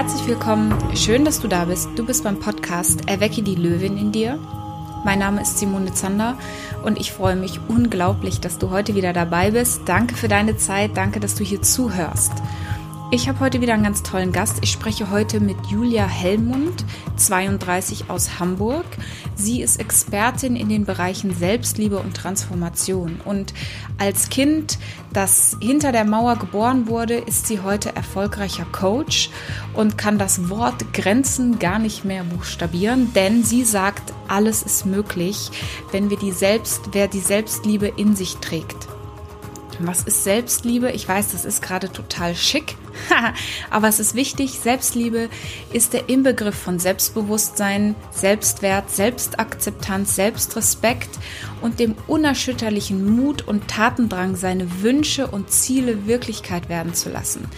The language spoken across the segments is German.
Herzlich willkommen, schön, dass du da bist. Du bist beim Podcast Erwecke die Löwin in dir. Mein Name ist Simone Zander und ich freue mich unglaublich, dass du heute wieder dabei bist. Danke für deine Zeit, danke, dass du hier zuhörst. Ich habe heute wieder einen ganz tollen Gast. Ich spreche heute mit Julia Hellmund, 32 aus Hamburg. Sie ist Expertin in den Bereichen Selbstliebe und Transformation. Und als Kind, das hinter der Mauer geboren wurde, ist sie heute erfolgreicher Coach und kann das Wort Grenzen gar nicht mehr buchstabieren, denn sie sagt, alles ist möglich, wenn wir die Selbst, wer die Selbstliebe in sich trägt. Was ist Selbstliebe? Ich weiß, das ist gerade total schick, aber es ist wichtig. Selbstliebe ist der Inbegriff von Selbstbewusstsein, Selbstwert, Selbstakzeptanz, Selbstrespekt und dem unerschütterlichen Mut und Tatendrang, seine Wünsche und Ziele Wirklichkeit werden zu lassen.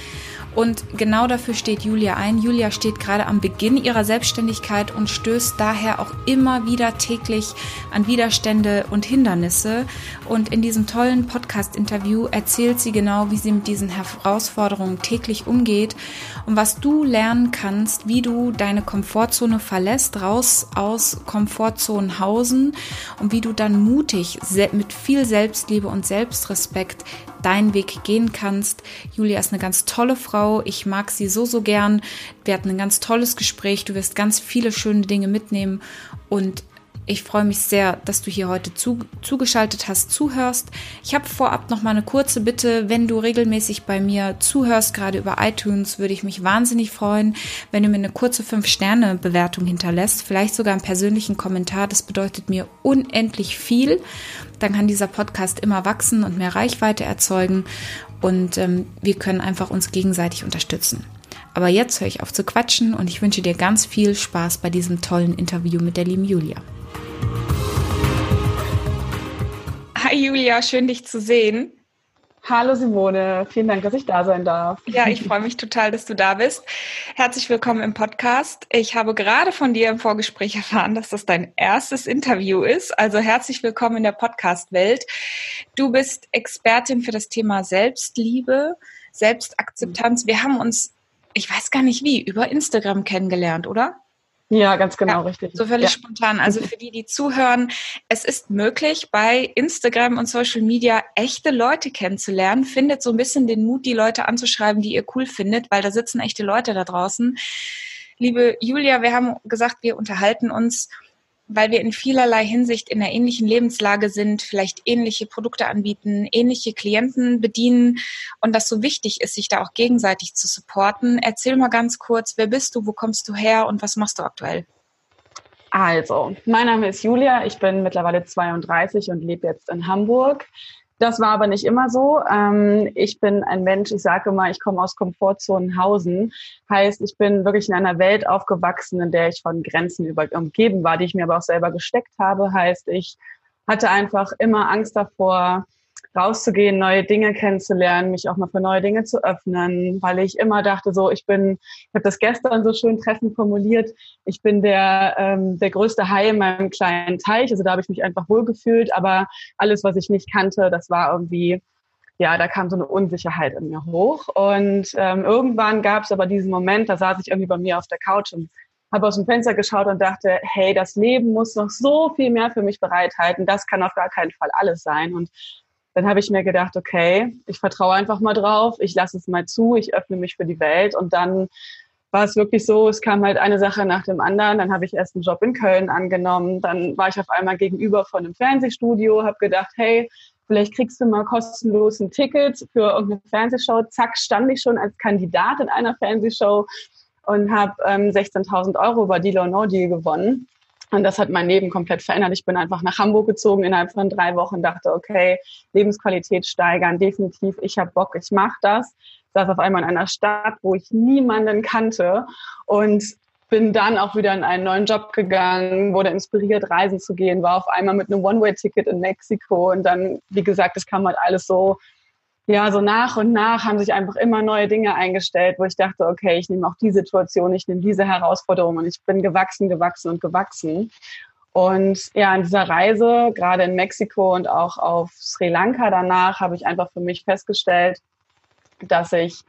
Und genau dafür steht Julia ein. Julia steht gerade am Beginn ihrer Selbstständigkeit und stößt daher auch immer wieder täglich an Widerstände und Hindernisse. Und in diesem tollen Podcast-Interview erzählt sie genau, wie sie mit diesen Herausforderungen täglich umgeht und was du lernen kannst, wie du deine Komfortzone verlässt, raus aus Komfortzonenhausen und wie du dann mutig mit viel Selbstliebe und Selbstrespekt deinen Weg gehen kannst. Julia ist eine ganz tolle Frau. Ich mag sie so, so gern. Wir hatten ein ganz tolles Gespräch. Du wirst ganz viele schöne Dinge mitnehmen und ich freue mich sehr, dass du hier heute zu, zugeschaltet hast, zuhörst. Ich habe vorab noch mal eine kurze Bitte. Wenn du regelmäßig bei mir zuhörst, gerade über iTunes, würde ich mich wahnsinnig freuen, wenn du mir eine kurze 5-Sterne-Bewertung hinterlässt. Vielleicht sogar einen persönlichen Kommentar. Das bedeutet mir unendlich viel. Dann kann dieser Podcast immer wachsen und mehr Reichweite erzeugen. Und ähm, wir können einfach uns gegenseitig unterstützen. Aber jetzt höre ich auf zu quatschen und ich wünsche dir ganz viel Spaß bei diesem tollen Interview mit der lieben Julia. Hi Julia, schön dich zu sehen. Hallo Simone, vielen Dank, dass ich da sein darf. Ja, ich freue mich total, dass du da bist. Herzlich willkommen im Podcast. Ich habe gerade von dir im Vorgespräch erfahren, dass das dein erstes Interview ist. Also herzlich willkommen in der Podcast-Welt. Du bist Expertin für das Thema Selbstliebe, Selbstakzeptanz. Wir haben uns, ich weiß gar nicht wie, über Instagram kennengelernt, oder? Ja, ganz genau, ja, richtig. So völlig ja. spontan. Also für die, die zuhören, es ist möglich, bei Instagram und Social Media echte Leute kennenzulernen. Findet so ein bisschen den Mut, die Leute anzuschreiben, die ihr cool findet, weil da sitzen echte Leute da draußen. Liebe Julia, wir haben gesagt, wir unterhalten uns weil wir in vielerlei Hinsicht in einer ähnlichen Lebenslage sind, vielleicht ähnliche Produkte anbieten, ähnliche Klienten bedienen und das so wichtig ist, sich da auch gegenseitig zu supporten. Erzähl mal ganz kurz, wer bist du, wo kommst du her und was machst du aktuell? Also, mein Name ist Julia, ich bin mittlerweile 32 und lebe jetzt in Hamburg. Das war aber nicht immer so. Ähm, ich bin ein Mensch, ich sage immer, ich komme aus Komfortzonenhausen. Heißt, ich bin wirklich in einer Welt aufgewachsen, in der ich von Grenzen über, umgeben war, die ich mir aber auch selber gesteckt habe. Heißt, ich hatte einfach immer Angst davor, rauszugehen, neue Dinge kennenzulernen, mich auch mal für neue Dinge zu öffnen, weil ich immer dachte, so ich bin, ich habe das gestern so schön treffend formuliert, ich bin der ähm, der größte Hai in meinem kleinen Teich, also da habe ich mich einfach wohlgefühlt, aber alles, was ich nicht kannte, das war irgendwie ja, da kam so eine Unsicherheit in mir hoch. Und ähm, irgendwann gab es aber diesen Moment, da saß ich irgendwie bei mir auf der Couch und habe aus dem Fenster geschaut und dachte, hey, das Leben muss noch so viel mehr für mich bereithalten. Das kann auf gar keinen Fall alles sein. Und dann habe ich mir gedacht, okay, ich vertraue einfach mal drauf, ich lasse es mal zu, ich öffne mich für die Welt und dann war es wirklich so, es kam halt eine Sache nach dem anderen. Dann habe ich erst einen Job in Köln angenommen. Dann war ich auf einmal gegenüber von einem Fernsehstudio, habe gedacht, hey, vielleicht kriegst du mal kostenlos ein Ticket für irgendeine Fernsehshow. Zack, stand ich schon als Kandidat in einer Fernsehshow und habe ähm, 16.000 Euro bei Deal or No Deal gewonnen. Und das hat mein Leben komplett verändert. Ich bin einfach nach Hamburg gezogen innerhalb von drei Wochen, dachte, okay, Lebensqualität steigern, definitiv, ich habe Bock, ich mache das. Saß auf einmal in einer Stadt, wo ich niemanden kannte und bin dann auch wieder in einen neuen Job gegangen, wurde inspiriert, reisen zu gehen, war auf einmal mit einem One-Way-Ticket in Mexiko und dann, wie gesagt, das kam halt alles so ja, so nach und nach haben sich einfach immer neue Dinge eingestellt, wo ich dachte, okay, ich nehme auch die Situation, ich nehme diese Herausforderung und ich bin gewachsen, gewachsen und gewachsen. Und ja, an dieser Reise, gerade in Mexiko und auch auf Sri Lanka danach, habe ich einfach für mich festgestellt, dass ich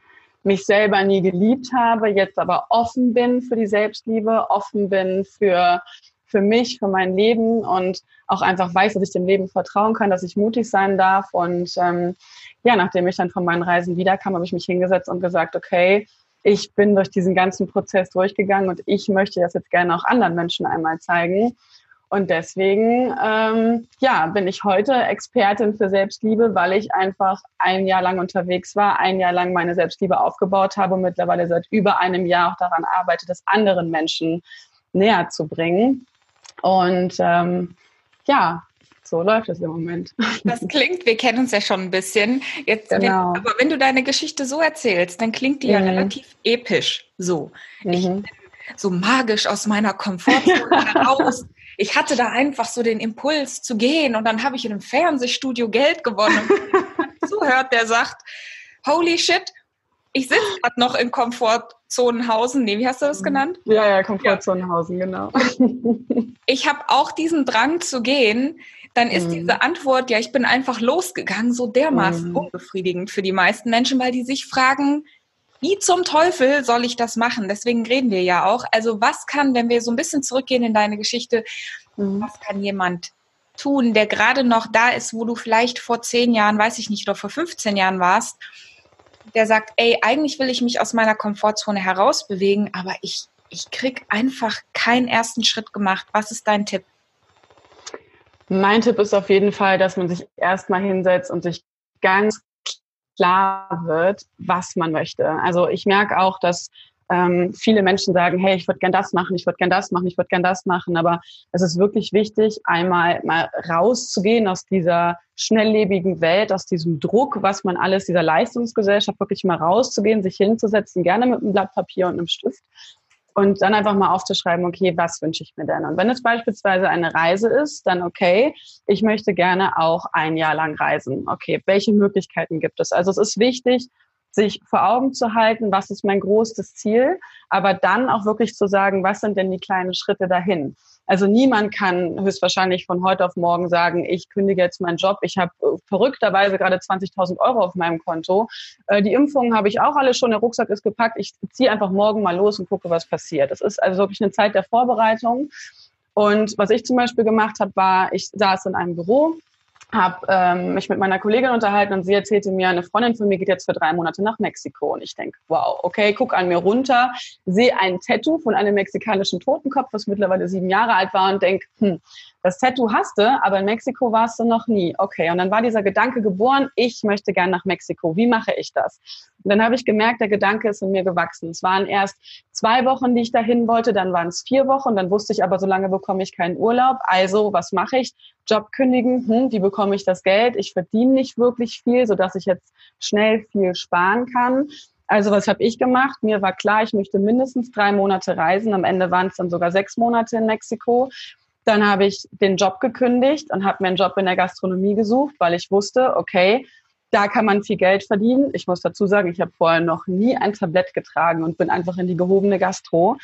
mich selber nie geliebt habe, jetzt aber offen bin für die Selbstliebe, offen bin für für mich, für mein Leben und auch einfach weiß, dass ich dem Leben vertrauen kann, dass ich mutig sein darf. Und ähm, ja, nachdem ich dann von meinen Reisen wiederkam, habe ich mich hingesetzt und gesagt, okay, ich bin durch diesen ganzen Prozess durchgegangen und ich möchte das jetzt gerne auch anderen Menschen einmal zeigen. Und deswegen, ähm, ja, bin ich heute Expertin für Selbstliebe, weil ich einfach ein Jahr lang unterwegs war, ein Jahr lang meine Selbstliebe aufgebaut habe und mittlerweile seit über einem Jahr auch daran arbeite, das anderen Menschen näher zu bringen. Und ähm, ja, so läuft es im Moment. Das klingt, wir kennen uns ja schon ein bisschen. Jetzt, genau. wenn, aber wenn du deine Geschichte so erzählst, dann klingt die mhm. ja relativ episch so. Mhm. Ich bin so magisch aus meiner Komfortzone heraus. Ich hatte da einfach so den Impuls zu gehen und dann habe ich in einem Fernsehstudio Geld gewonnen. Und zuhört, der sagt, holy shit, ich sitze gerade noch in Komfortzonenhausen. Nee, wie hast du das genannt? Ja, ja, Komfortzonenhausen, ja. genau. ich habe auch diesen Drang zu gehen. Dann ist mhm. diese Antwort, ja, ich bin einfach losgegangen, so dermaßen mhm. unbefriedigend für die meisten Menschen, weil die sich fragen, wie zum Teufel soll ich das machen? Deswegen reden wir ja auch. Also was kann, wenn wir so ein bisschen zurückgehen in deine Geschichte, mhm. was kann jemand tun, der gerade noch da ist, wo du vielleicht vor zehn Jahren, weiß ich nicht, oder vor 15 Jahren warst der sagt, ey, eigentlich will ich mich aus meiner Komfortzone herausbewegen, aber ich, ich krieg einfach keinen ersten Schritt gemacht. Was ist dein Tipp? Mein Tipp ist auf jeden Fall, dass man sich erstmal hinsetzt und sich ganz klar wird, was man möchte. Also ich merke auch, dass ähm, viele Menschen sagen, hey, ich würde gern das machen, ich würde gern das machen, ich würde gern das machen. Aber es ist wirklich wichtig, einmal mal rauszugehen aus dieser schnelllebigen Welt, aus diesem Druck, was man alles, dieser Leistungsgesellschaft, wirklich mal rauszugehen, sich hinzusetzen, gerne mit einem Blatt Papier und einem Stift und dann einfach mal aufzuschreiben, okay, was wünsche ich mir denn? Und wenn es beispielsweise eine Reise ist, dann okay, ich möchte gerne auch ein Jahr lang reisen. Okay, welche Möglichkeiten gibt es? Also es ist wichtig, sich vor Augen zu halten, was ist mein großes Ziel, aber dann auch wirklich zu sagen, was sind denn die kleinen Schritte dahin. Also niemand kann höchstwahrscheinlich von heute auf morgen sagen, ich kündige jetzt meinen Job, ich habe äh, verrückterweise gerade 20.000 Euro auf meinem Konto. Äh, die Impfungen habe ich auch alle schon, der Rucksack ist gepackt, ich ziehe einfach morgen mal los und gucke, was passiert. Das ist also wirklich eine Zeit der Vorbereitung. Und was ich zum Beispiel gemacht habe, war, ich saß in einem Büro, habe ähm, mich mit meiner Kollegin unterhalten und sie erzählte mir, eine Freundin von mir geht jetzt für drei Monate nach Mexiko. Und ich denke, wow, okay, guck an mir runter, sehe ein Tattoo von einem mexikanischen Totenkopf, was mittlerweile sieben Jahre alt war und denke, hm, das Tattoo hast du, aber in Mexiko warst du noch nie. Okay, und dann war dieser Gedanke geboren, ich möchte gern nach Mexiko. Wie mache ich das? Und dann habe ich gemerkt, der Gedanke ist in mir gewachsen. Es waren erst zwei Wochen, die ich dahin wollte, dann waren es vier Wochen, dann wusste ich aber, so lange bekomme ich keinen Urlaub. Also, was mache ich? Job kündigen, hm, wie bekomme ich das Geld? Ich verdiene nicht wirklich viel, sodass ich jetzt schnell viel sparen kann. Also was habe ich gemacht? Mir war klar, ich möchte mindestens drei Monate reisen. Am Ende waren es dann sogar sechs Monate in Mexiko. Dann habe ich den Job gekündigt und habe mir einen Job in der Gastronomie gesucht, weil ich wusste, okay, da kann man viel Geld verdienen. Ich muss dazu sagen, ich habe vorher noch nie ein Tablett getragen und bin einfach in die gehobene Gastro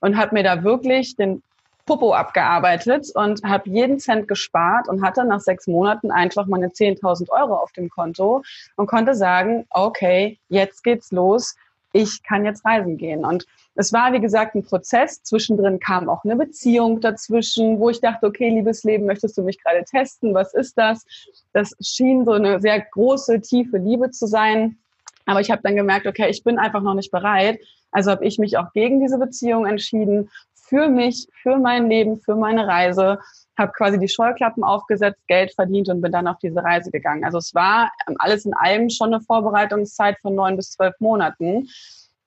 und habe mir da wirklich den Popo abgearbeitet und habe jeden Cent gespart und hatte nach sechs Monaten einfach meine 10.000 Euro auf dem Konto und konnte sagen, okay, jetzt geht's los ich kann jetzt reisen gehen. Und es war, wie gesagt, ein Prozess. Zwischendrin kam auch eine Beziehung dazwischen, wo ich dachte, okay, liebes Leben, möchtest du mich gerade testen? Was ist das? Das schien so eine sehr große, tiefe Liebe zu sein. Aber ich habe dann gemerkt, okay, ich bin einfach noch nicht bereit. Also habe ich mich auch gegen diese Beziehung entschieden, für mich, für mein Leben, für meine Reise, habe quasi die Scheuklappen aufgesetzt, Geld verdient und bin dann auf diese Reise gegangen. Also es war ähm, alles in allem schon eine Vorbereitungszeit von neun bis zwölf Monaten.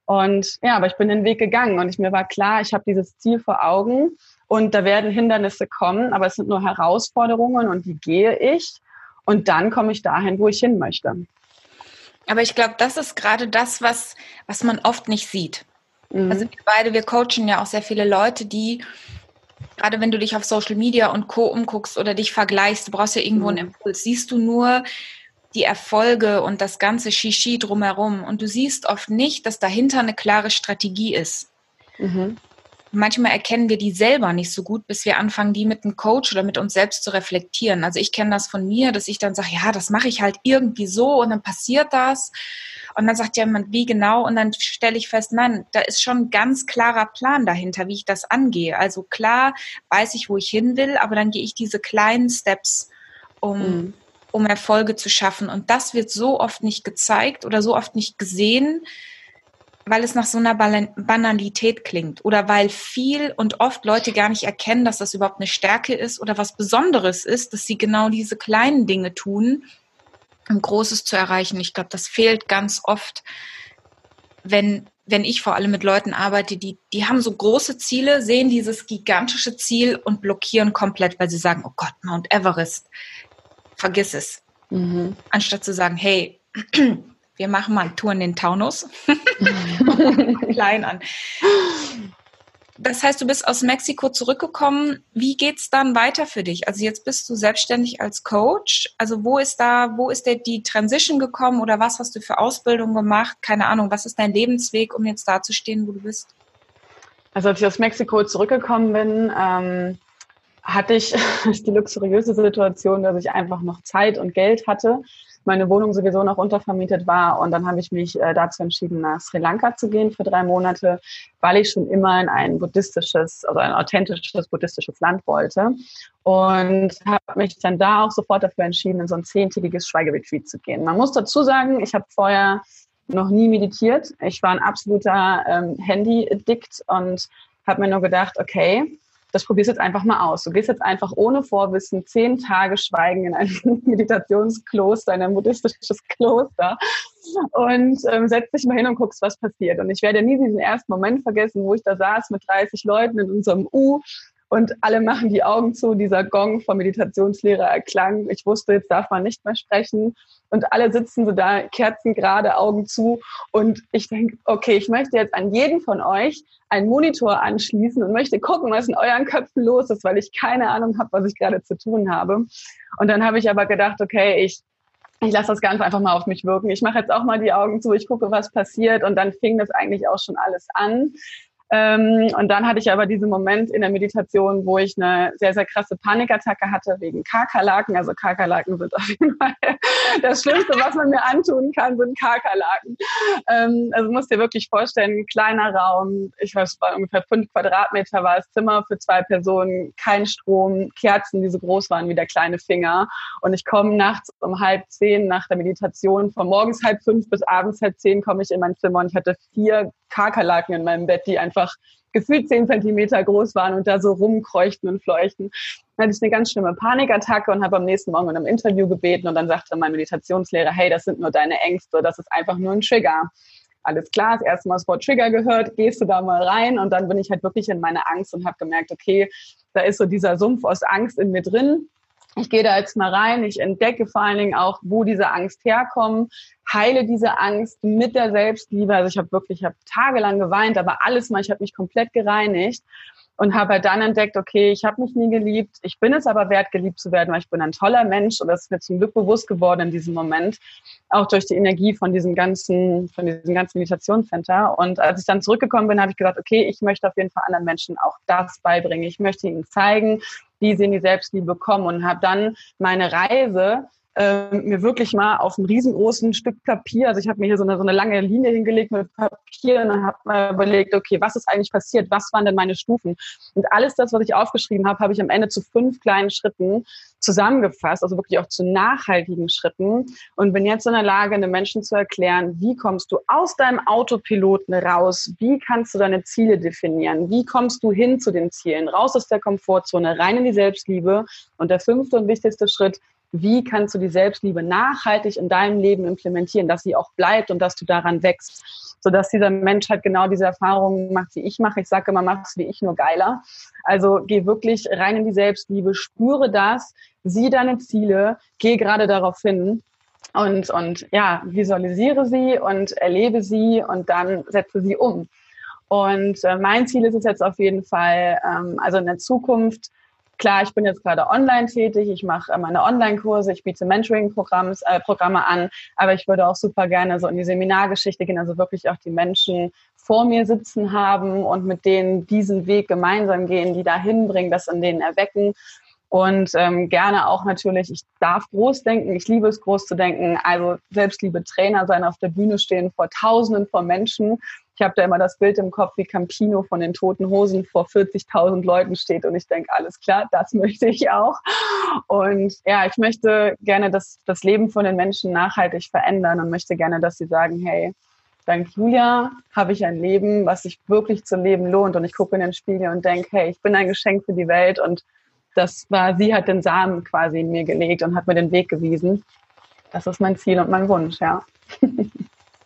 Und ja, aber ich bin den Weg gegangen und ich, mir war klar, ich habe dieses Ziel vor Augen und da werden Hindernisse kommen, aber es sind nur Herausforderungen und die gehe ich und dann komme ich dahin, wo ich hin möchte. Aber ich glaube, das ist gerade das, was, was man oft nicht sieht. Mhm. Also wir beide, wir coachen ja auch sehr viele Leute, die, gerade wenn du dich auf Social Media und Co. umguckst oder dich vergleichst, du brauchst ja irgendwo mhm. einen Impuls, siehst du nur die Erfolge und das ganze Shishi drumherum und du siehst oft nicht, dass dahinter eine klare Strategie ist. Mhm. Manchmal erkennen wir die selber nicht so gut, bis wir anfangen, die mit einem Coach oder mit uns selbst zu reflektieren. Also ich kenne das von mir, dass ich dann sage, ja, das mache ich halt irgendwie so und dann passiert das. Und dann sagt jemand, wie genau? Und dann stelle ich fest, nein, da ist schon ein ganz klarer Plan dahinter, wie ich das angehe. Also klar weiß ich, wo ich hin will, aber dann gehe ich diese kleinen Steps, um, mhm. um Erfolge zu schaffen. Und das wird so oft nicht gezeigt oder so oft nicht gesehen, weil es nach so einer Banalität klingt oder weil viel und oft Leute gar nicht erkennen, dass das überhaupt eine Stärke ist oder was Besonderes ist, dass sie genau diese kleinen Dinge tun, um Großes zu erreichen. Ich glaube, das fehlt ganz oft, wenn, wenn ich vor allem mit Leuten arbeite, die, die haben so große Ziele, sehen dieses gigantische Ziel und blockieren komplett, weil sie sagen, oh Gott, Mount Everest, vergiss es. Mhm. Anstatt zu sagen, hey, wir machen mal eine Tour in den Taunus. Klein an. Das heißt, du bist aus Mexiko zurückgekommen. Wie geht's dann weiter für dich? Also jetzt bist du selbstständig als Coach. Also wo ist da, wo ist der, die Transition gekommen oder was hast du für Ausbildung gemacht? Keine Ahnung. Was ist dein Lebensweg, um jetzt da zu stehen, wo du bist? Also als ich aus Mexiko zurückgekommen bin, ähm, hatte ich die luxuriöse Situation, dass ich einfach noch Zeit und Geld hatte meine Wohnung sowieso noch untervermietet war. Und dann habe ich mich äh, dazu entschieden, nach Sri Lanka zu gehen für drei Monate, weil ich schon immer in ein buddhistisches, also ein authentisches buddhistisches Land wollte. Und habe mich dann da auch sofort dafür entschieden, in so ein zehntägiges Schweigeretreat zu gehen. Man muss dazu sagen, ich habe vorher noch nie meditiert. Ich war ein absoluter ähm, Handy-Addict und habe mir nur gedacht, okay, das probierst jetzt einfach mal aus. Du gehst jetzt einfach ohne Vorwissen zehn Tage schweigen in ein Meditationskloster, in ein buddhistisches Kloster und ähm, setzt dich mal hin und guckst, was passiert. Und ich werde nie diesen ersten Moment vergessen, wo ich da saß mit 30 Leuten in unserem U und alle machen die Augen zu. Dieser Gong vom Meditationslehrer erklang. Ich wusste, jetzt darf man nicht mehr sprechen. Und alle sitzen so da, Kerzen gerade, Augen zu. Und ich denke, okay, ich möchte jetzt an jeden von euch einen Monitor anschließen und möchte gucken, was in euren Köpfen los ist, weil ich keine Ahnung habe, was ich gerade zu tun habe. Und dann habe ich aber gedacht, okay, ich ich lasse das Ganze einfach mal auf mich wirken. Ich mache jetzt auch mal die Augen zu, ich gucke, was passiert. Und dann fing das eigentlich auch schon alles an. Ähm, und dann hatte ich aber diesen Moment in der Meditation, wo ich eine sehr, sehr krasse Panikattacke hatte wegen Kakerlaken. Also Kakerlaken sind auf jeden Fall das Schlimmste, was man mir antun kann, sind Kakerlaken. Ähm, also musst dir wirklich vorstellen, ein kleiner Raum, ich weiß, war ungefähr fünf Quadratmeter war das Zimmer für zwei Personen, kein Strom, Kerzen, die so groß waren wie der kleine Finger. Und ich komme nachts um halb zehn nach der Meditation, von morgens halb fünf bis abends halb zehn komme ich in mein Zimmer und ich hatte vier Kakerlaken in meinem Bett, die einfach gefühlt zehn Zentimeter groß waren und da so rumkreuchten und fleuchten. Dann hatte ich eine ganz schlimme Panikattacke und habe am nächsten Morgen in einem Interview gebeten und dann sagte mein Meditationslehrer, hey, das sind nur deine Ängste, das ist einfach nur ein Trigger. Alles klar, das erste Mal das Wort Trigger gehört, gehst du da mal rein und dann bin ich halt wirklich in meine Angst und habe gemerkt, okay, da ist so dieser Sumpf aus Angst in mir drin ich gehe da jetzt mal rein, ich entdecke vor allen Dingen auch, wo diese Angst herkommt, heile diese Angst mit der Selbstliebe. Also ich habe wirklich, ich habe tagelang geweint, aber alles mal, ich habe mich komplett gereinigt und habe halt dann entdeckt, okay, ich habe mich nie geliebt, ich bin es aber wert, geliebt zu werden, weil ich bin ein toller Mensch und das ist mir zum Glück bewusst geworden in diesem Moment, auch durch die Energie von diesem ganzen, von diesem ganzen Meditationscenter. Und als ich dann zurückgekommen bin, habe ich gesagt, okay, ich möchte auf jeden Fall anderen Menschen auch das beibringen. Ich möchte ihnen zeigen, wie sie in die Selbstliebe kommen und habe dann meine Reise äh, mir wirklich mal auf einem riesengroßen Stück Papier, also ich habe mir hier so eine, so eine lange Linie hingelegt mit Papier und habe mir überlegt, okay, was ist eigentlich passiert? Was waren denn meine Stufen? Und alles das, was ich aufgeschrieben habe, habe ich am Ende zu fünf kleinen Schritten zusammengefasst, also wirklich auch zu nachhaltigen Schritten und bin jetzt in der Lage, den Menschen zu erklären, wie kommst du aus deinem Autopiloten raus? Wie kannst du deine Ziele definieren? Wie kommst du hin zu den Zielen? Raus aus der Komfortzone, rein in die Selbstliebe. Und der fünfte und wichtigste Schritt, wie kannst du die Selbstliebe nachhaltig in deinem Leben implementieren, dass sie auch bleibt und dass du daran wächst, sodass dieser Mensch halt genau diese Erfahrungen macht, wie ich mache. Ich sage immer, mach es wie ich, nur geiler. Also geh wirklich rein in die Selbstliebe, spüre das, sieh deine Ziele, geh gerade darauf hin und, und ja, visualisiere sie und erlebe sie und dann setze sie um. Und äh, mein Ziel ist es jetzt auf jeden Fall, ähm, also in der Zukunft klar, ich bin jetzt gerade online tätig, ich mache meine Online-Kurse, ich biete Mentoring-Programme äh, Programme an, aber ich würde auch super gerne so in die Seminargeschichte gehen, also wirklich auch die Menschen vor mir sitzen haben und mit denen diesen Weg gemeinsam gehen, die dahin bringen, das in denen erwecken und ähm, gerne auch natürlich, ich darf groß denken, ich liebe es groß zu denken, also selbst liebe Trainer sein, auf der Bühne stehen vor Tausenden von Menschen. Ich habe da immer das Bild im Kopf, wie Campino von den Toten Hosen vor 40.000 Leuten steht und ich denke, alles klar, das möchte ich auch. Und ja, ich möchte gerne das, das Leben von den Menschen nachhaltig verändern und möchte gerne, dass sie sagen, hey, dank Julia habe ich ein Leben, was sich wirklich zu leben lohnt. Und ich gucke in den Spiegel und denke, hey, ich bin ein Geschenk für die Welt und das war, sie hat den Samen quasi in mir gelegt und hat mir den Weg gewiesen. Das ist mein Ziel und mein Wunsch, ja.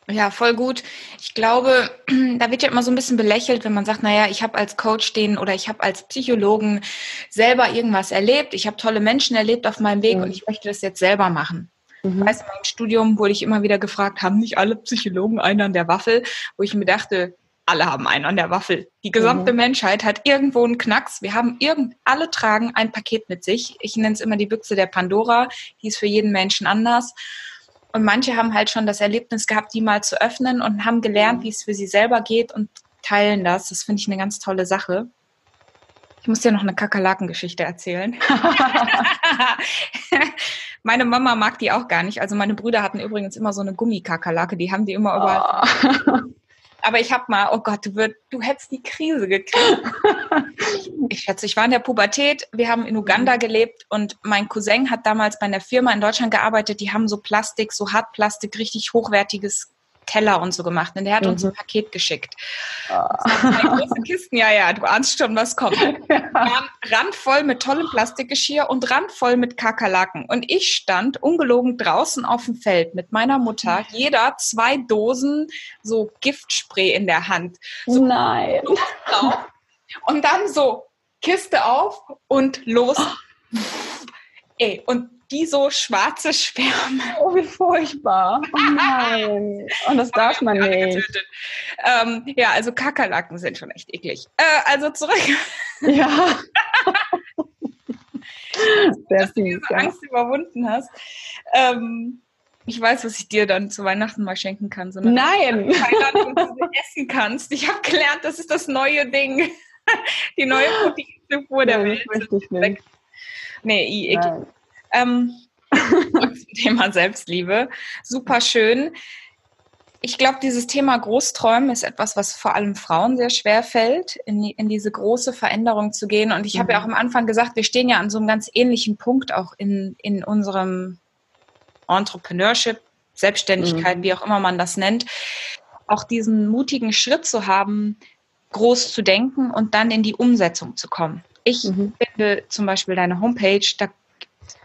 Ja, voll gut. Ich glaube, da wird ja immer so ein bisschen belächelt, wenn man sagt, naja, ich habe als Coach den oder ich habe als Psychologen selber irgendwas erlebt, ich habe tolle Menschen erlebt auf meinem Weg mhm. und ich möchte das jetzt selber machen. Mhm. Ich weiß, in meinem Studium wurde ich immer wieder gefragt, haben nicht alle Psychologen einen an der Waffel? Wo ich mir dachte, alle haben einen an der Waffel. Die gesamte mhm. Menschheit hat irgendwo einen Knacks. Wir haben irgend, alle tragen ein Paket mit sich. Ich nenne es immer die Büchse der Pandora. Die ist für jeden Menschen anders. Und manche haben halt schon das Erlebnis gehabt, die mal zu öffnen und haben gelernt, mhm. wie es für sie selber geht und teilen das. Das finde ich eine ganz tolle Sache. Ich muss dir noch eine Kakerlakengeschichte erzählen. meine Mama mag die auch gar nicht. Also meine Brüder hatten übrigens immer so eine Gummikakerlake, die haben die immer überall. Oh. Aber ich habe mal, oh Gott, du, würd, du hättest die Krise gekriegt. ich schätze, ich war in der Pubertät. Wir haben in Uganda gelebt und mein Cousin hat damals bei einer Firma in Deutschland gearbeitet. Die haben so Plastik, so Hartplastik, richtig hochwertiges Teller und so gemacht. Und der hat mhm. uns ein Paket geschickt. Zwei große Kisten, ja, ja, du ahnst schon, was kommt. Ja. Randvoll mit tollem Plastikgeschirr und randvoll mit Kakerlaken. Und ich stand ungelogen draußen auf dem Feld mit meiner Mutter, jeder zwei Dosen so Giftspray in der Hand. So Nein. Und dann so Kiste auf und los. Ey, und die so schwarze Schwärme. Oh, wie furchtbar. Oh nein. Und das darf man nicht. Ähm, ja, also Kakerlaken sind schon echt eklig. Äh, also zurück. Ja. Sehr dass du diese ja. Angst überwunden hast. Ähm, ich weiß, was ich dir dann zu Weihnachten mal schenken kann. So Nein! Thailand, du essen kannst. Ich habe gelernt, das ist das neue Ding. Die neue Proteinzufuhr der Welt. Nee, eklig. Ähm, zum Thema Selbstliebe. Super schön. Ich glaube, dieses Thema Großträumen ist etwas, was vor allem Frauen sehr schwer fällt, in, die, in diese große Veränderung zu gehen. Und ich mhm. habe ja auch am Anfang gesagt, wir stehen ja an so einem ganz ähnlichen Punkt auch in, in unserem Entrepreneurship, Selbstständigkeit, mhm. wie auch immer man das nennt. Auch diesen mutigen Schritt zu haben, groß zu denken und dann in die Umsetzung zu kommen. Ich mhm. finde zum Beispiel deine Homepage, da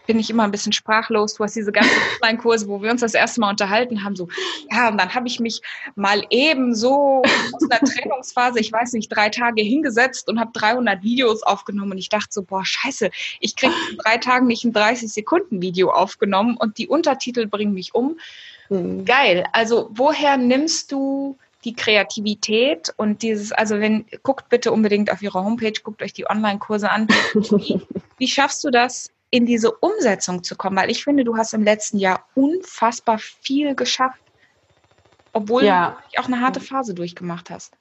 bin ich immer ein bisschen sprachlos. Du hast diese ganzen Online-Kurse, wo wir uns das erste Mal unterhalten haben, so, ja, und dann habe ich mich mal eben so aus einer Trennungsphase, ich weiß nicht, drei Tage hingesetzt und habe 300 Videos aufgenommen und ich dachte so, boah, scheiße, ich kriege in drei Tagen nicht ein 30-Sekunden-Video aufgenommen und die Untertitel bringen mich um. Mhm. Geil. Also, woher nimmst du die Kreativität und dieses, also wenn, guckt bitte unbedingt auf ihre Homepage, guckt euch die Online-Kurse an. Wie, wie schaffst du das, in diese Umsetzung zu kommen? Weil ich finde, du hast im letzten Jahr unfassbar viel geschafft, obwohl ja. du auch eine harte Phase durchgemacht hast.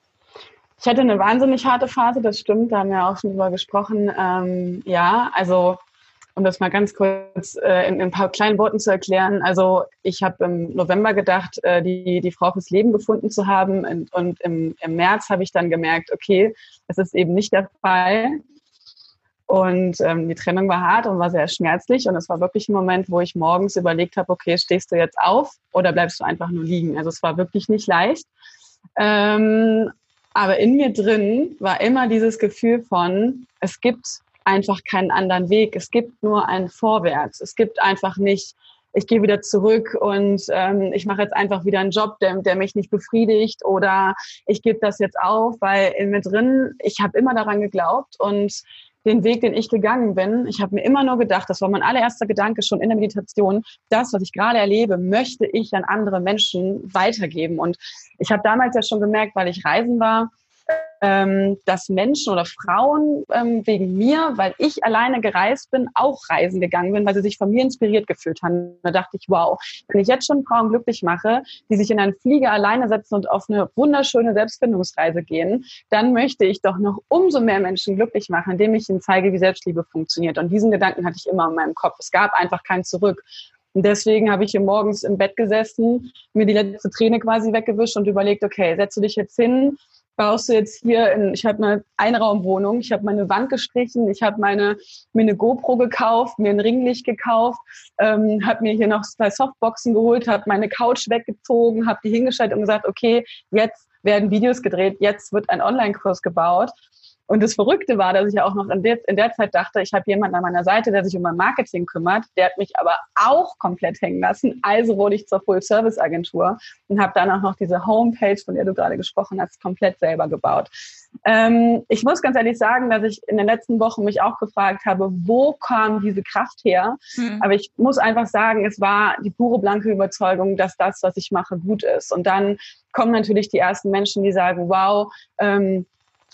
Ich hatte eine wahnsinnig harte Phase, das stimmt, da haben wir auch schon drüber gesprochen. Ähm, ja, also um das mal ganz kurz äh, in, in, ein paar kleinen Worten zu erklären. Also ich habe im November gedacht, äh, die, die Frau fürs Leben gefunden zu haben und, und im, im März habe ich dann gemerkt, okay, das ist eben nicht der Fall. Und ähm, die Trennung war hart und war sehr schmerzlich. Und es war wirklich ein Moment, wo ich morgens überlegt habe, okay, stehst du jetzt auf oder bleibst du einfach nur liegen? Also es war wirklich nicht leicht. Ähm, aber in mir drin war immer dieses Gefühl von, es gibt einfach keinen anderen Weg. Es gibt nur ein Vorwärts. Es gibt einfach nicht, ich gehe wieder zurück und ähm, ich mache jetzt einfach wieder einen Job, der, der mich nicht befriedigt oder ich gebe das jetzt auf, weil in mir drin, ich habe immer daran geglaubt und den Weg, den ich gegangen bin. Ich habe mir immer nur gedacht, das war mein allererster Gedanke schon in der Meditation, das, was ich gerade erlebe, möchte ich an andere Menschen weitergeben. Und ich habe damals ja schon gemerkt, weil ich reisen war, ähm, dass Menschen oder Frauen ähm, wegen mir, weil ich alleine gereist bin, auch reisen gegangen bin, weil sie sich von mir inspiriert gefühlt haben. Da dachte ich, wow, wenn ich jetzt schon Frauen glücklich mache, die sich in einen Flieger alleine setzen und auf eine wunderschöne Selbstfindungsreise gehen, dann möchte ich doch noch umso mehr Menschen glücklich machen, indem ich ihnen zeige, wie Selbstliebe funktioniert. Und diesen Gedanken hatte ich immer in meinem Kopf. Es gab einfach kein Zurück. Und deswegen habe ich hier morgens im Bett gesessen, mir die letzte Träne quasi weggewischt und überlegt, okay, setze dich jetzt hin, baust du jetzt hier in, ich habe eine Einraumwohnung, ich habe meine Wand gestrichen, ich habe meine mir eine GoPro gekauft, mir ein Ringlicht gekauft, ähm, habe mir hier noch zwei Softboxen geholt, habe meine Couch weggezogen, habe die hingestellt und gesagt, okay, jetzt werden Videos gedreht, jetzt wird ein Online-Kurs gebaut. Und das Verrückte war, dass ich auch noch in der, in der Zeit dachte, ich habe jemanden an meiner Seite, der sich um mein Marketing kümmert. Der hat mich aber auch komplett hängen lassen. Also wurde ich zur Full-Service-Agentur und habe dann auch noch diese Homepage, von der du gerade gesprochen hast, komplett selber gebaut. Ähm, ich muss ganz ehrlich sagen, dass ich in den letzten Wochen mich auch gefragt habe, wo kam diese Kraft her? Mhm. Aber ich muss einfach sagen, es war die pure blanke Überzeugung, dass das, was ich mache, gut ist. Und dann kommen natürlich die ersten Menschen, die sagen, wow, ähm,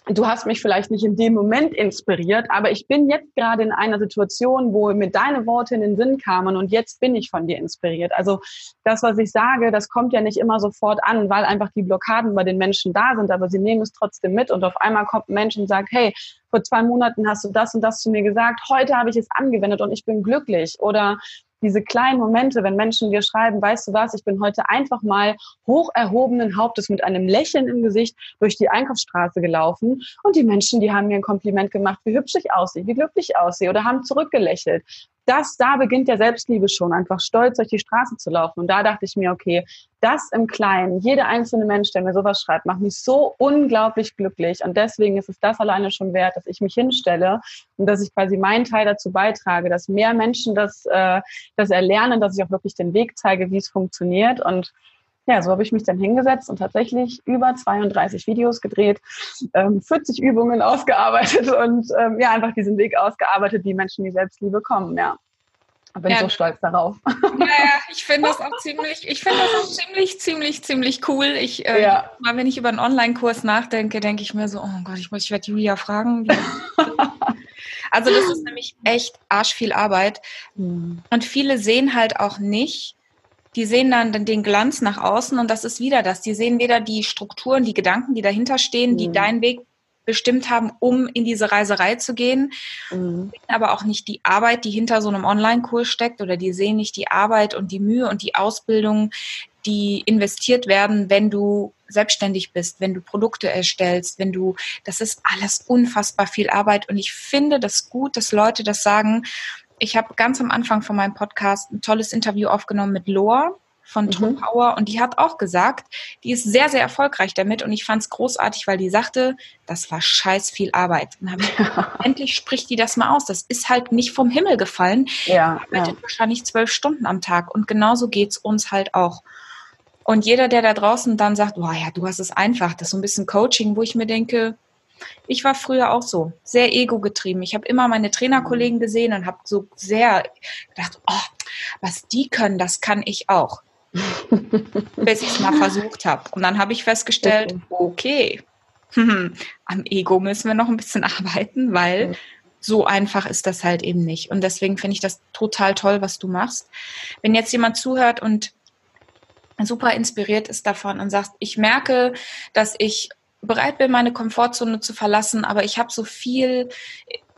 du hast mich vielleicht nicht in dem Moment inspiriert, aber ich bin jetzt gerade in einer Situation, wo mir deine Worte in den Sinn kamen und jetzt bin ich von dir inspiriert. Also das, was ich sage, das kommt ja nicht immer sofort an, weil einfach die Blockaden bei den Menschen da sind, aber sie nehmen es trotzdem mit und auf einmal kommt ein Mensch und sagt, hey, vor zwei Monaten hast du das und das zu mir gesagt, heute habe ich es angewendet und ich bin glücklich oder diese kleinen Momente, wenn Menschen dir schreiben, weißt du was, ich bin heute einfach mal hoch erhobenen Hauptes mit einem Lächeln im Gesicht durch die Einkaufsstraße gelaufen und die Menschen, die haben mir ein Kompliment gemacht, wie hübsch ich aussehe, wie glücklich ich aussehe oder haben zurückgelächelt das, da beginnt ja Selbstliebe schon, einfach stolz durch die Straße zu laufen. Und da dachte ich mir, okay, das im Kleinen, jeder einzelne Mensch, der mir sowas schreibt, macht mich so unglaublich glücklich. Und deswegen ist es das alleine schon wert, dass ich mich hinstelle und dass ich quasi meinen Teil dazu beitrage, dass mehr Menschen das, äh, das erlernen, dass ich auch wirklich den Weg zeige, wie es funktioniert. Und ja, so habe ich mich dann hingesetzt und tatsächlich über 32 Videos gedreht, ähm, 40 Übungen ausgearbeitet und ähm, ja, einfach diesen Weg ausgearbeitet, wie Menschen die Selbstliebe kommen, ja. Bin ja. so stolz darauf. Ja, ja ich finde das auch ziemlich, ich finde das auch ziemlich, ziemlich, ziemlich cool. Ich, äh, ja. mal wenn ich über einen Online-Kurs nachdenke, denke ich mir so, oh Gott, ich muss, ich werde Julia fragen. also das ist nämlich echt arsch viel Arbeit. Hm. Und viele sehen halt auch nicht, die sehen dann den Glanz nach außen und das ist wieder das. Die sehen weder die Strukturen, die Gedanken, die dahinter stehen, die mhm. deinen Weg bestimmt haben, um in diese Reiserei zu gehen, mhm. aber auch nicht die Arbeit, die hinter so einem Online-Kurs steckt oder die sehen nicht die Arbeit und die Mühe und die Ausbildung, die investiert werden, wenn du selbstständig bist, wenn du Produkte erstellst, wenn du, das ist alles unfassbar viel Arbeit und ich finde das gut, dass Leute das sagen, ich habe ganz am Anfang von meinem Podcast ein tolles Interview aufgenommen mit Loa von mhm. Power und die hat auch gesagt, die ist sehr, sehr erfolgreich damit und ich fand es großartig, weil die sagte, das war scheiß viel Arbeit. Und habe ich gedacht, endlich spricht die das mal aus. Das ist halt nicht vom Himmel gefallen. Ja, die arbeitet ja. wahrscheinlich zwölf Stunden am Tag und genauso geht's uns halt auch. Und jeder, der da draußen dann sagt, boah ja, du hast es einfach, das ist so ein bisschen Coaching, wo ich mir denke, ich war früher auch so, sehr ego-getrieben. Ich habe immer meine Trainerkollegen gesehen und habe so sehr gedacht, oh, was die können, das kann ich auch. Bis ich es mal versucht habe. Und dann habe ich festgestellt, okay, am Ego müssen wir noch ein bisschen arbeiten, weil so einfach ist das halt eben nicht. Und deswegen finde ich das total toll, was du machst. Wenn jetzt jemand zuhört und super inspiriert ist davon und sagt, ich merke, dass ich bereit bin, meine Komfortzone zu verlassen, aber ich habe so viel,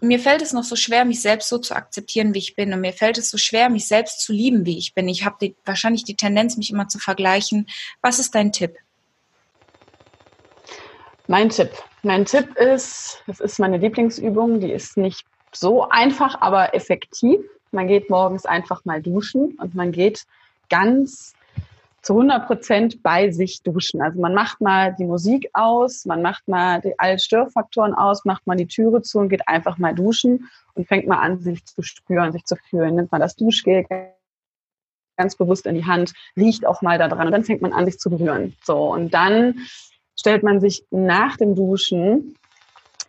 mir fällt es noch so schwer, mich selbst so zu akzeptieren, wie ich bin. Und mir fällt es so schwer, mich selbst zu lieben, wie ich bin. Ich habe wahrscheinlich die Tendenz, mich immer zu vergleichen. Was ist dein Tipp? Mein Tipp. Mein Tipp ist, das ist meine Lieblingsübung, die ist nicht so einfach, aber effektiv. Man geht morgens einfach mal duschen und man geht ganz zu 100 Prozent bei sich duschen. Also man macht mal die Musik aus, man macht mal die, alle Störfaktoren aus, macht mal die Türe zu und geht einfach mal duschen und fängt mal an, sich zu spüren, sich zu fühlen. Nimmt man das Duschgel ganz bewusst in die Hand, riecht auch mal da dran und dann fängt man an, sich zu berühren. So, und dann stellt man sich nach dem Duschen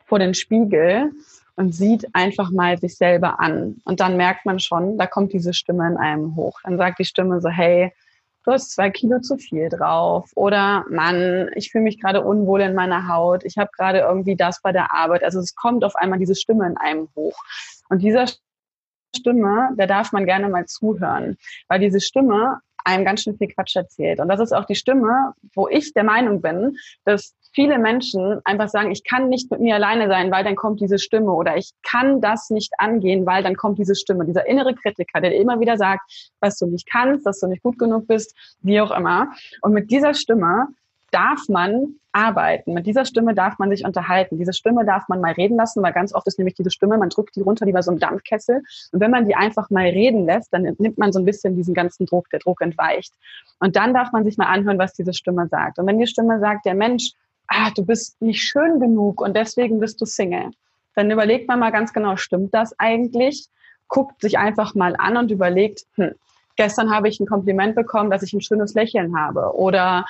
vor den Spiegel und sieht einfach mal sich selber an. Und dann merkt man schon, da kommt diese Stimme in einem hoch. Dann sagt die Stimme so, hey, du hast zwei Kilo zu viel drauf oder Mann, ich fühle mich gerade unwohl in meiner Haut, ich habe gerade irgendwie das bei der Arbeit. Also es kommt auf einmal diese Stimme in einem hoch. Und dieser Stimme, der darf man gerne mal zuhören, weil diese Stimme einem ganz schön viel Quatsch erzählt. Und das ist auch die Stimme, wo ich der Meinung bin, dass viele Menschen einfach sagen, ich kann nicht mit mir alleine sein, weil dann kommt diese Stimme oder ich kann das nicht angehen, weil dann kommt diese Stimme, dieser innere Kritiker, der immer wieder sagt, was du nicht kannst, dass du nicht gut genug bist, wie auch immer. Und mit dieser Stimme darf man arbeiten. Mit dieser Stimme darf man sich unterhalten. Diese Stimme darf man mal reden lassen, weil ganz oft ist nämlich diese Stimme, man drückt die runter wie bei so einem Dampfkessel. Und wenn man die einfach mal reden lässt, dann nimmt man so ein bisschen diesen ganzen Druck, der Druck entweicht. Und dann darf man sich mal anhören, was diese Stimme sagt. Und wenn die Stimme sagt, der Mensch, ah, du bist nicht schön genug und deswegen bist du Single, dann überlegt man mal ganz genau, stimmt das eigentlich? Guckt sich einfach mal an und überlegt, hm, gestern habe ich ein Kompliment bekommen, dass ich ein schönes Lächeln habe oder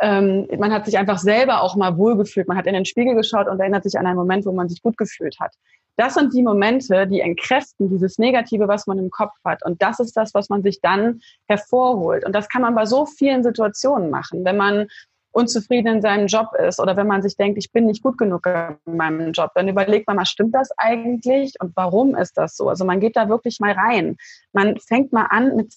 ähm, man hat sich einfach selber auch mal wohlgefühlt. Man hat in den Spiegel geschaut und erinnert sich an einen Moment, wo man sich gut gefühlt hat. Das sind die Momente, die entkräften dieses Negative, was man im Kopf hat. Und das ist das, was man sich dann hervorholt. Und das kann man bei so vielen Situationen machen. Wenn man unzufrieden in seinem Job ist oder wenn man sich denkt, ich bin nicht gut genug in meinem Job, dann überlegt man mal, stimmt das eigentlich und warum ist das so? Also man geht da wirklich mal rein. Man fängt mal an, mit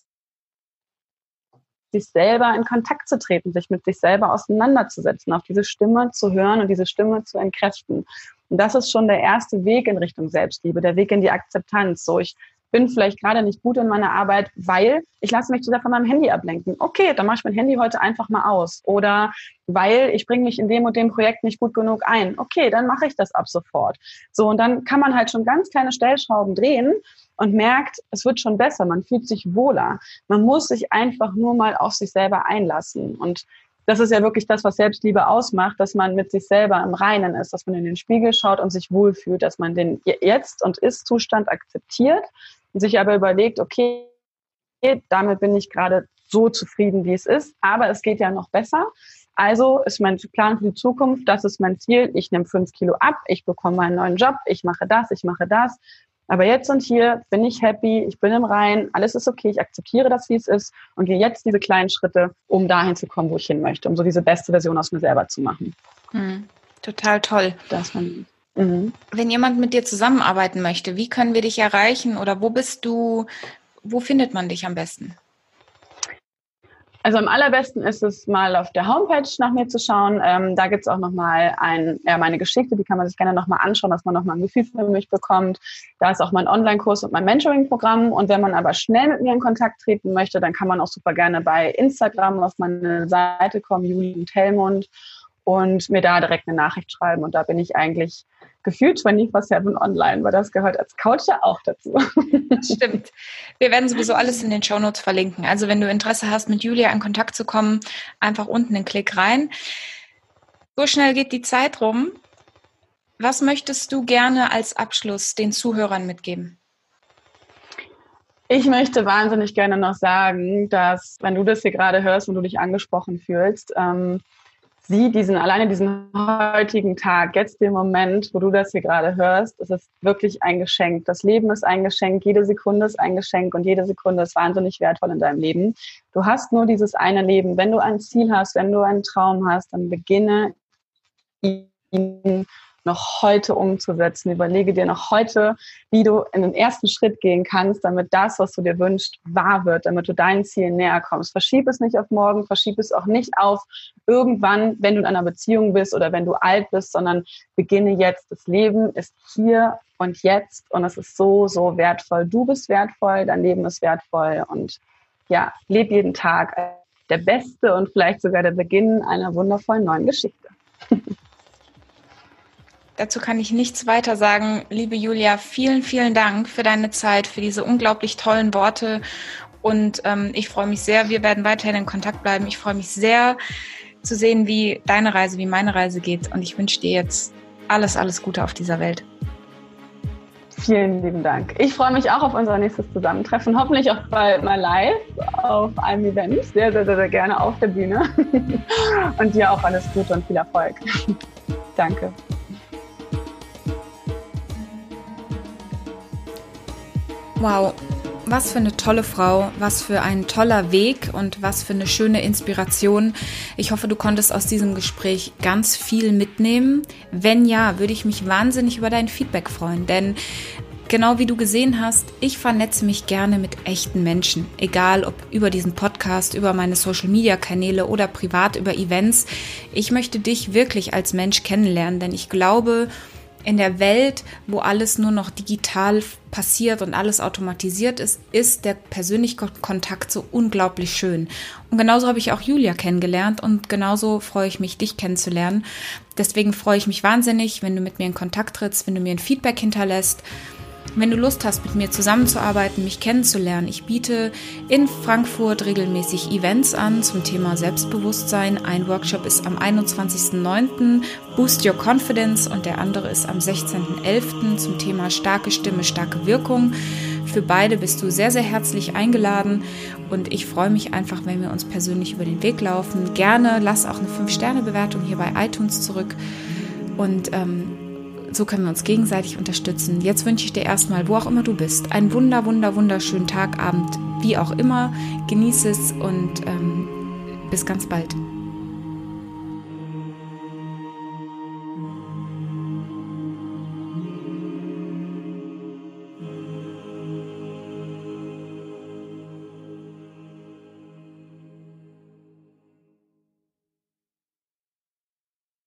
sich selber in Kontakt zu treten, sich mit sich selber auseinanderzusetzen, auf diese Stimme zu hören und diese Stimme zu entkräften. Und das ist schon der erste Weg in Richtung Selbstliebe, der Weg in die Akzeptanz. So, ich bin vielleicht gerade nicht gut in meiner Arbeit, weil ich lasse mich zu sehr von meinem Handy ablenken. Okay, dann mache ich mein Handy heute einfach mal aus. Oder weil ich bringe mich in dem und dem Projekt nicht gut genug ein. Okay, dann mache ich das ab sofort. So, und dann kann man halt schon ganz kleine Stellschrauben drehen und merkt, es wird schon besser, man fühlt sich wohler. Man muss sich einfach nur mal auf sich selber einlassen. Und das ist ja wirklich das, was Selbstliebe ausmacht, dass man mit sich selber im Reinen ist, dass man in den Spiegel schaut und sich wohlfühlt, dass man den Jetzt- und Ist-Zustand akzeptiert und sich aber überlegt, okay, damit bin ich gerade so zufrieden, wie es ist, aber es geht ja noch besser. Also ist mein Plan für die Zukunft, das ist mein Ziel. Ich nehme fünf Kilo ab, ich bekomme einen neuen Job, ich mache das, ich mache das. Aber jetzt und hier bin ich happy, ich bin im Rein, alles ist okay, ich akzeptiere das, wie es ist und gehe jetzt diese kleinen Schritte, um dahin zu kommen, wo ich hin möchte, um so diese beste Version aus mir selber zu machen. Mhm. Total toll. Das man, mhm. Wenn jemand mit dir zusammenarbeiten möchte, wie können wir dich erreichen oder wo bist du, wo findet man dich am besten? Also am allerbesten ist es mal auf der Homepage nach mir zu schauen. Ähm, da gibt's auch nochmal ein, ja, meine Geschichte, die kann man sich gerne nochmal anschauen, dass man nochmal ein Gefühl für mich bekommt. Da ist auch mein Online-Kurs und mein Mentoring-Programm. Und wenn man aber schnell mit mir in Kontakt treten möchte, dann kann man auch super gerne bei Instagram auf meine Seite kommen, Juli und Helmund, und mir da direkt eine Nachricht schreiben. Und da bin ich eigentlich gefühlt 24-7 online, weil das gehört als Couch ja auch dazu. Stimmt. Wir werden sowieso alles in den Shownotes verlinken. Also wenn du Interesse hast, mit Julia in Kontakt zu kommen, einfach unten den Klick rein. So schnell geht die Zeit rum. Was möchtest du gerne als Abschluss den Zuhörern mitgeben? Ich möchte wahnsinnig gerne noch sagen, dass wenn du das hier gerade hörst und du dich angesprochen fühlst, ähm, sieh diesen, alleine diesen heutigen Tag, jetzt den Moment, wo du das hier gerade hörst, es ist wirklich ein Geschenk. Das Leben ist ein Geschenk, jede Sekunde ist ein Geschenk und jede Sekunde ist wahnsinnig wertvoll in deinem Leben. Du hast nur dieses eine Leben. Wenn du ein Ziel hast, wenn du einen Traum hast, dann beginne ihn noch heute umzusetzen. Überlege dir noch heute, wie du in den ersten Schritt gehen kannst, damit das, was du dir wünschst, wahr wird, damit du deinen Zielen näher kommst. Verschieb es nicht auf morgen, verschieb es auch nicht auf irgendwann, wenn du in einer Beziehung bist oder wenn du alt bist, sondern beginne jetzt. Das Leben ist hier und jetzt und es ist so, so wertvoll. Du bist wertvoll, dein Leben ist wertvoll und ja, leb jeden Tag der beste und vielleicht sogar der Beginn einer wundervollen neuen Geschichte. Dazu kann ich nichts weiter sagen. Liebe Julia, vielen, vielen Dank für deine Zeit, für diese unglaublich tollen Worte. Und ähm, ich freue mich sehr, wir werden weiterhin in Kontakt bleiben. Ich freue mich sehr zu sehen, wie deine Reise, wie meine Reise geht. Und ich wünsche dir jetzt alles, alles Gute auf dieser Welt. Vielen lieben Dank. Ich freue mich auch auf unser nächstes Zusammentreffen. Hoffentlich auch bald mal live auf einem Event. Sehr, sehr, sehr, sehr gerne auf der Bühne. Und dir auch alles Gute und viel Erfolg. Danke. Wow, Was für eine tolle Frau, was für ein toller Weg und was für eine schöne Inspiration. Ich hoffe, du konntest aus diesem Gespräch ganz viel mitnehmen. Wenn ja, würde ich mich wahnsinnig über dein Feedback freuen, denn Genau wie du gesehen hast, ich vernetze mich gerne mit echten Menschen, egal ob über diesen Podcast, über meine Social-Media-Kanäle oder privat über Events. Ich möchte dich wirklich als Mensch kennenlernen, denn ich glaube, in der Welt, wo alles nur noch digital passiert und alles automatisiert ist, ist der persönliche Kontakt so unglaublich schön. Und genauso habe ich auch Julia kennengelernt und genauso freue ich mich, dich kennenzulernen. Deswegen freue ich mich wahnsinnig, wenn du mit mir in Kontakt trittst, wenn du mir ein Feedback hinterlässt. Wenn du Lust hast, mit mir zusammenzuarbeiten, mich kennenzulernen, ich biete in Frankfurt regelmäßig Events an zum Thema Selbstbewusstsein. Ein Workshop ist am 21.09. Boost Your Confidence und der andere ist am 16.11. zum Thema starke Stimme, starke Wirkung. Für beide bist du sehr, sehr herzlich eingeladen und ich freue mich einfach, wenn wir uns persönlich über den Weg laufen. Gerne lass auch eine 5-Sterne-Bewertung hier bei iTunes zurück und ähm, so können wir uns gegenseitig unterstützen. Jetzt wünsche ich dir erstmal, wo auch immer du bist, einen wunder, wunder, wunderschönen Tag, Abend, wie auch immer. Genieße es und ähm, bis ganz bald.